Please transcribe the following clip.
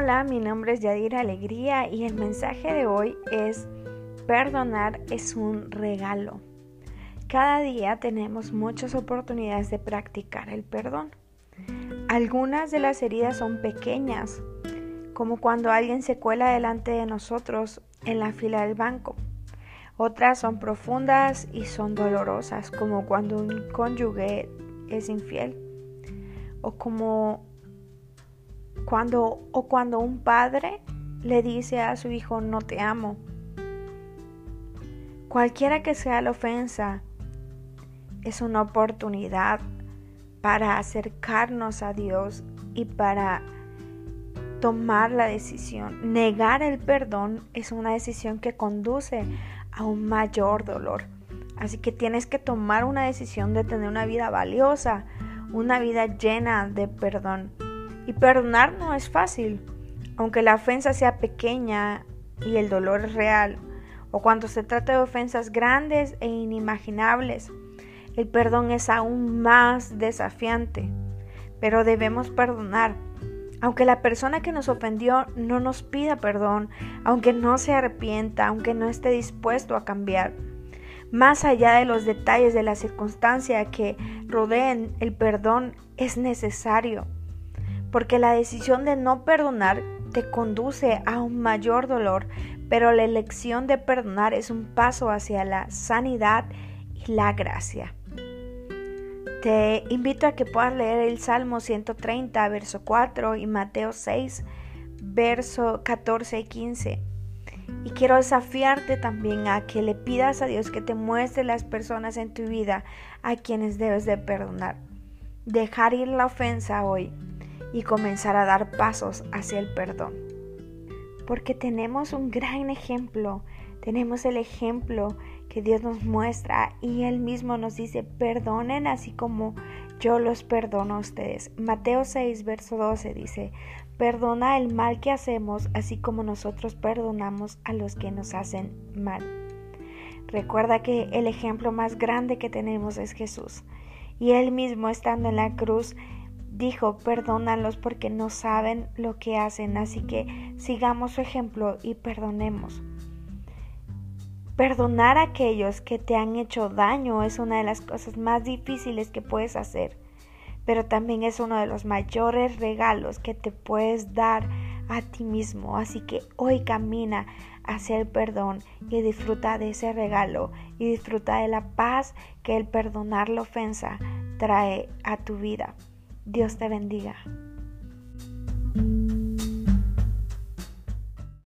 Hola, mi nombre es Yadira Alegría y el mensaje de hoy es perdonar es un regalo. Cada día tenemos muchas oportunidades de practicar el perdón. Algunas de las heridas son pequeñas, como cuando alguien se cuela delante de nosotros en la fila del banco. Otras son profundas y son dolorosas, como cuando un cónyuge es infiel o como cuando o cuando un padre le dice a su hijo no te amo. Cualquiera que sea la ofensa, es una oportunidad para acercarnos a Dios y para tomar la decisión. Negar el perdón es una decisión que conduce a un mayor dolor. Así que tienes que tomar una decisión de tener una vida valiosa, una vida llena de perdón. Y perdonar no es fácil, aunque la ofensa sea pequeña y el dolor es real, o cuando se trata de ofensas grandes e inimaginables, el perdón es aún más desafiante. Pero debemos perdonar, aunque la persona que nos ofendió no nos pida perdón, aunque no se arrepienta, aunque no esté dispuesto a cambiar. Más allá de los detalles de la circunstancia que rodeen el perdón, es necesario porque la decisión de no perdonar te conduce a un mayor dolor, pero la elección de perdonar es un paso hacia la sanidad y la gracia. Te invito a que puedas leer el Salmo 130, verso 4 y Mateo 6, verso 14 y 15. Y quiero desafiarte también a que le pidas a Dios que te muestre las personas en tu vida a quienes debes de perdonar. Dejar ir la ofensa hoy y comenzar a dar pasos hacia el perdón. Porque tenemos un gran ejemplo, tenemos el ejemplo que Dios nos muestra y Él mismo nos dice, perdonen así como yo los perdono a ustedes. Mateo 6, verso 12 dice, perdona el mal que hacemos así como nosotros perdonamos a los que nos hacen mal. Recuerda que el ejemplo más grande que tenemos es Jesús. Y Él mismo estando en la cruz dijo, perdónalos porque no saben lo que hacen, así que sigamos su ejemplo y perdonemos. Perdonar a aquellos que te han hecho daño es una de las cosas más difíciles que puedes hacer, pero también es uno de los mayores regalos que te puedes dar a ti mismo. Así que hoy camina hacia el perdón y disfruta de ese regalo y disfruta de la paz que el perdonar la ofensa trae a tu vida. Dios te bendiga.